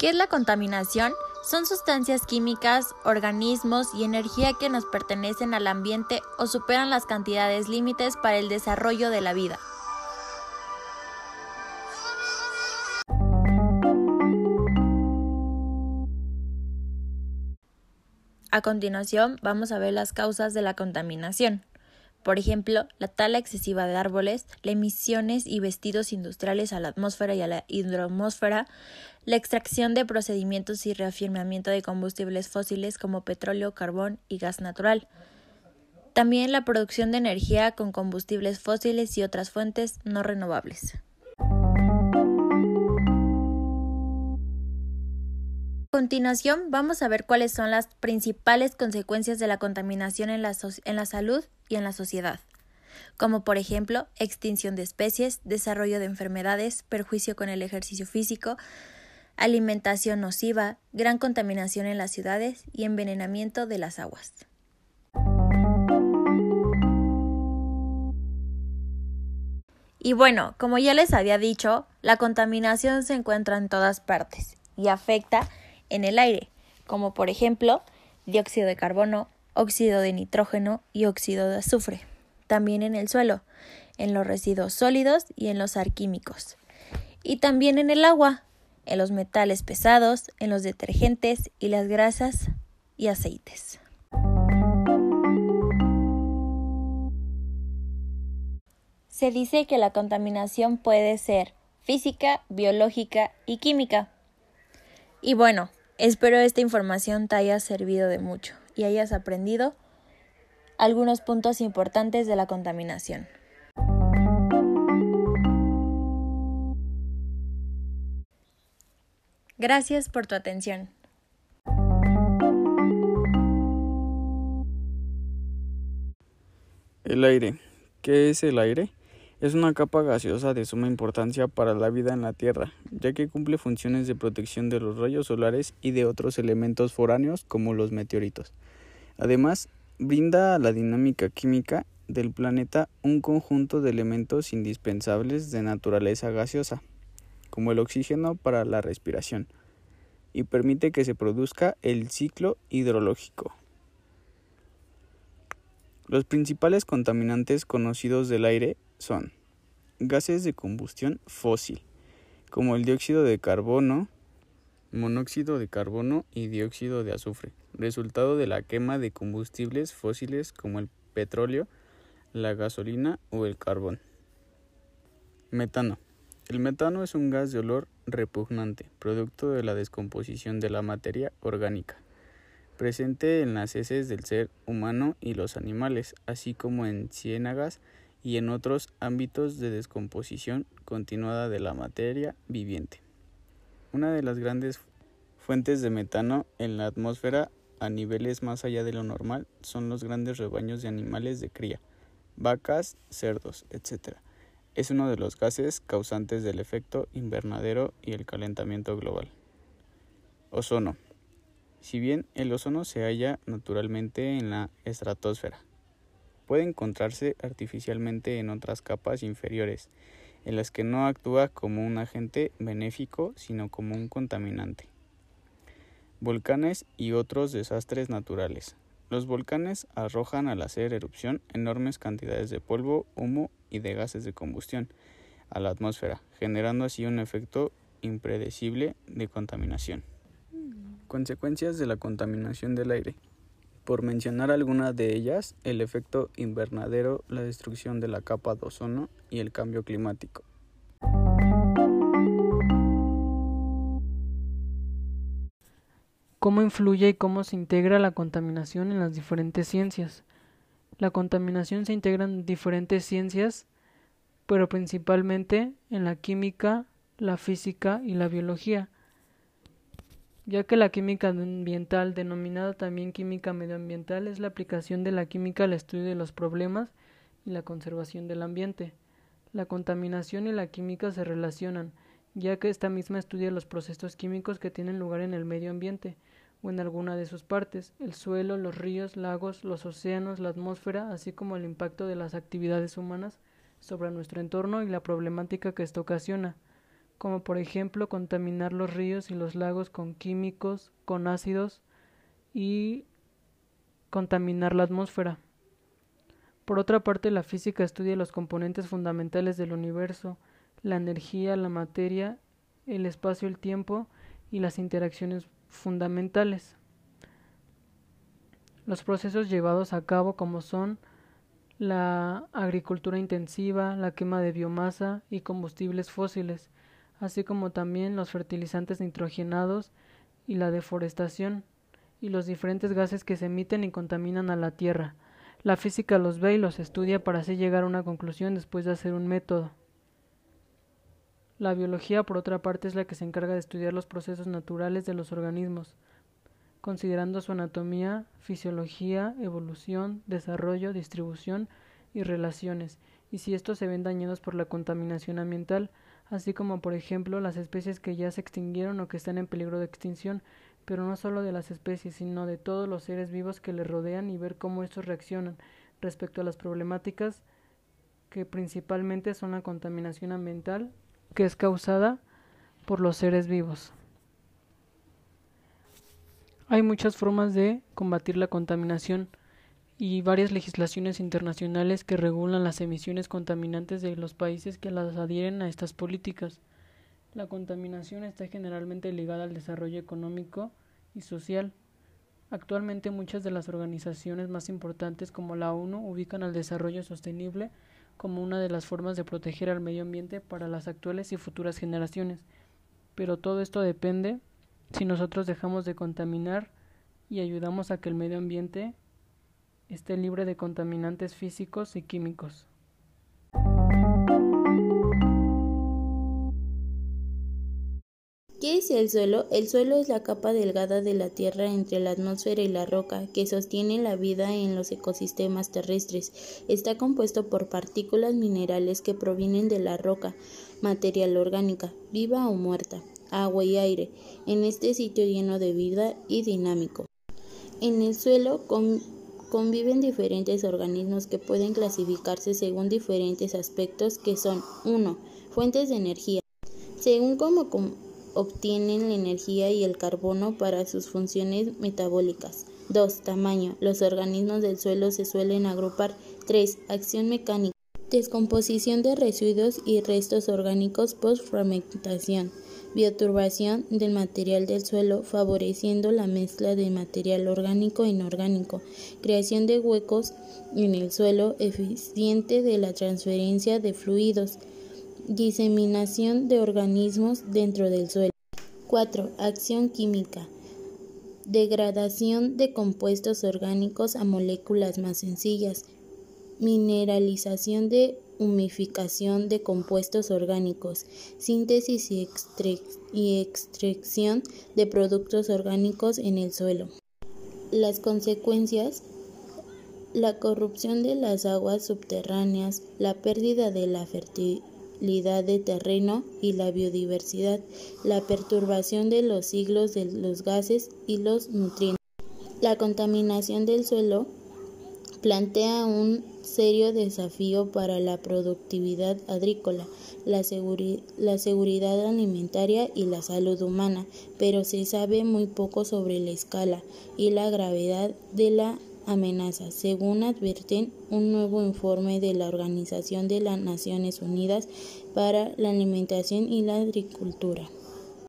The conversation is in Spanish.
¿Qué es la contaminación? Son sustancias químicas, organismos y energía que nos pertenecen al ambiente o superan las cantidades límites para el desarrollo de la vida. A continuación, vamos a ver las causas de la contaminación. Por ejemplo, la tala excesiva de árboles, las emisiones y vestidos industriales a la atmósfera y a la hidromósfera, la extracción de procedimientos y reafirmamiento de combustibles fósiles como petróleo, carbón y gas natural. También la producción de energía con combustibles fósiles y otras fuentes no renovables. A continuación vamos a ver cuáles son las principales consecuencias de la contaminación en la, en la salud y en la sociedad, como por ejemplo extinción de especies, desarrollo de enfermedades, perjuicio con el ejercicio físico, alimentación nociva, gran contaminación en las ciudades y envenenamiento de las aguas. Y bueno, como ya les había dicho, la contaminación se encuentra en todas partes y afecta en el aire, como por ejemplo dióxido de carbono, óxido de nitrógeno y óxido de azufre, también en el suelo, en los residuos sólidos y en los arquímicos, y también en el agua, en los metales pesados, en los detergentes y las grasas y aceites. Se dice que la contaminación puede ser física, biológica y química. Y bueno, espero esta información te haya servido de mucho y hayas aprendido algunos puntos importantes de la contaminación. Gracias por tu atención. El aire. ¿Qué es el aire? Es una capa gaseosa de suma importancia para la vida en la Tierra, ya que cumple funciones de protección de los rayos solares y de otros elementos foráneos como los meteoritos. Además, brinda a la dinámica química del planeta un conjunto de elementos indispensables de naturaleza gaseosa, como el oxígeno para la respiración, y permite que se produzca el ciclo hidrológico. Los principales contaminantes conocidos del aire son gases de combustión fósil, como el dióxido de carbono, monóxido de carbono y dióxido de azufre, resultado de la quema de combustibles fósiles como el petróleo, la gasolina o el carbón. Metano. El metano es un gas de olor repugnante, producto de la descomposición de la materia orgánica, presente en las heces del ser humano y los animales, así como en ciénagas, y en otros ámbitos de descomposición continuada de la materia viviente. Una de las grandes fuentes de metano en la atmósfera a niveles más allá de lo normal son los grandes rebaños de animales de cría, vacas, cerdos, etc. Es uno de los gases causantes del efecto invernadero y el calentamiento global. Ozono. Si bien el ozono se halla naturalmente en la estratosfera, puede encontrarse artificialmente en otras capas inferiores, en las que no actúa como un agente benéfico, sino como un contaminante. Volcanes y otros desastres naturales. Los volcanes arrojan al hacer erupción enormes cantidades de polvo, humo y de gases de combustión a la atmósfera, generando así un efecto impredecible de contaminación. Consecuencias de la contaminación del aire. Por mencionar algunas de ellas, el efecto invernadero, la destrucción de la capa de ozono y el cambio climático. ¿Cómo influye y cómo se integra la contaminación en las diferentes ciencias? La contaminación se integra en diferentes ciencias, pero principalmente en la química, la física y la biología ya que la química ambiental, denominada también química medioambiental, es la aplicación de la química al estudio de los problemas y la conservación del ambiente. La contaminación y la química se relacionan, ya que esta misma estudia los procesos químicos que tienen lugar en el medio ambiente o en alguna de sus partes, el suelo, los ríos, lagos, los océanos, la atmósfera, así como el impacto de las actividades humanas sobre nuestro entorno y la problemática que esto ocasiona. Como por ejemplo contaminar los ríos y los lagos con químicos, con ácidos y contaminar la atmósfera. Por otra parte, la física estudia los componentes fundamentales del universo, la energía, la materia, el espacio, el tiempo y las interacciones fundamentales. Los procesos llevados a cabo como son la agricultura intensiva, la quema de biomasa y combustibles fósiles, así como también los fertilizantes nitrogenados y la deforestación, y los diferentes gases que se emiten y contaminan a la Tierra. La física los ve y los estudia para así llegar a una conclusión después de hacer un método. La biología, por otra parte, es la que se encarga de estudiar los procesos naturales de los organismos, considerando su anatomía, fisiología, evolución, desarrollo, distribución y relaciones, y si estos se ven dañados por la contaminación ambiental, así como por ejemplo las especies que ya se extinguieron o que están en peligro de extinción, pero no solo de las especies, sino de todos los seres vivos que le rodean y ver cómo estos reaccionan respecto a las problemáticas que principalmente son la contaminación ambiental, que es causada por los seres vivos. Hay muchas formas de combatir la contaminación y varias legislaciones internacionales que regulan las emisiones contaminantes de los países que las adhieren a estas políticas. La contaminación está generalmente ligada al desarrollo económico y social. Actualmente muchas de las organizaciones más importantes como la ONU ubican al desarrollo sostenible como una de las formas de proteger al medio ambiente para las actuales y futuras generaciones. Pero todo esto depende si nosotros dejamos de contaminar y ayudamos a que el medio ambiente esté libre de contaminantes físicos y químicos. ¿Qué es el suelo? El suelo es la capa delgada de la Tierra entre la atmósfera y la roca que sostiene la vida en los ecosistemas terrestres. Está compuesto por partículas minerales que provienen de la roca, material orgánica, viva o muerta, agua y aire, en este sitio lleno de vida y dinámico. En el suelo con conviven diferentes organismos que pueden clasificarse según diferentes aspectos que son 1. Fuentes de energía. Según cómo obtienen la energía y el carbono para sus funciones metabólicas. 2. Tamaño. Los organismos del suelo se suelen agrupar. 3. Acción mecánica. Descomposición de residuos y restos orgánicos post-fragmentación bioturbación del material del suelo, favoreciendo la mezcla de material orgánico e inorgánico, creación de huecos en el suelo eficiente de la transferencia de fluidos, diseminación de organismos dentro del suelo. 4. Acción química. Degradación de compuestos orgánicos a moléculas más sencillas. Mineralización de humificación de compuestos orgánicos, síntesis y, extracción de productos orgánicos en el suelo. Las consecuencias la corrupción de las aguas subterráneas, la pérdida de la fertilidad de terreno y la biodiversidad, la perturbación de los ciclos de los gases y los nutrientes, la contaminación del suelo plantea un serio desafío para la productividad agrícola, la, seguridad alimentaria y la salud humana, pero se sabe muy poco sobre la escala y la gravedad de la amenaza, según advierten un nuevo informe de la Organización de las Naciones Unidas para la Alimentación y la Agricultura.